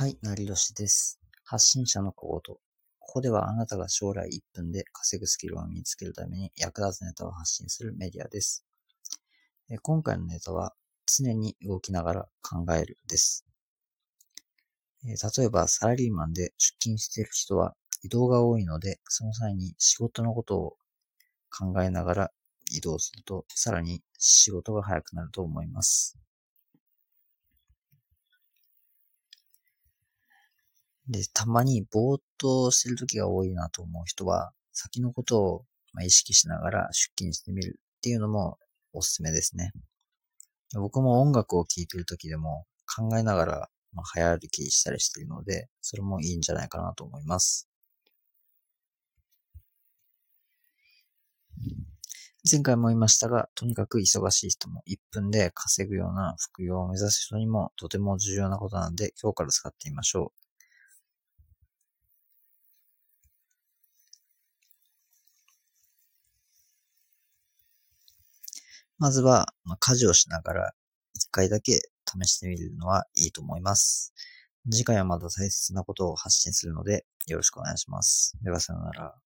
はい、なりどしです。発信者の小言。ここではあなたが将来1分で稼ぐスキルを身につけるために役立つネタを発信するメディアです。え今回のネタは、常に動きながら考えるです。え例えば、サラリーマンで出勤している人は移動が多いので、その際に仕事のことを考えながら移動すると、さらに仕事が早くなると思います。で、たまにぼーっとしてる時が多いなと思う人は、先のことを意識しながら出勤してみるっていうのもおすすめですね。僕も音楽を聴いてる時でも考えながら、まあ、早歩きしたりしてるので、それもいいんじゃないかなと思います。前回も言いましたが、とにかく忙しい人も1分で稼ぐような副業を目指す人にもとても重要なことなので、今日から使ってみましょう。まずは、まあ、家事をしながら一回だけ試してみるのはいいと思います。次回はまた大切なことを発信するのでよろしくお願いします。ではさようなら。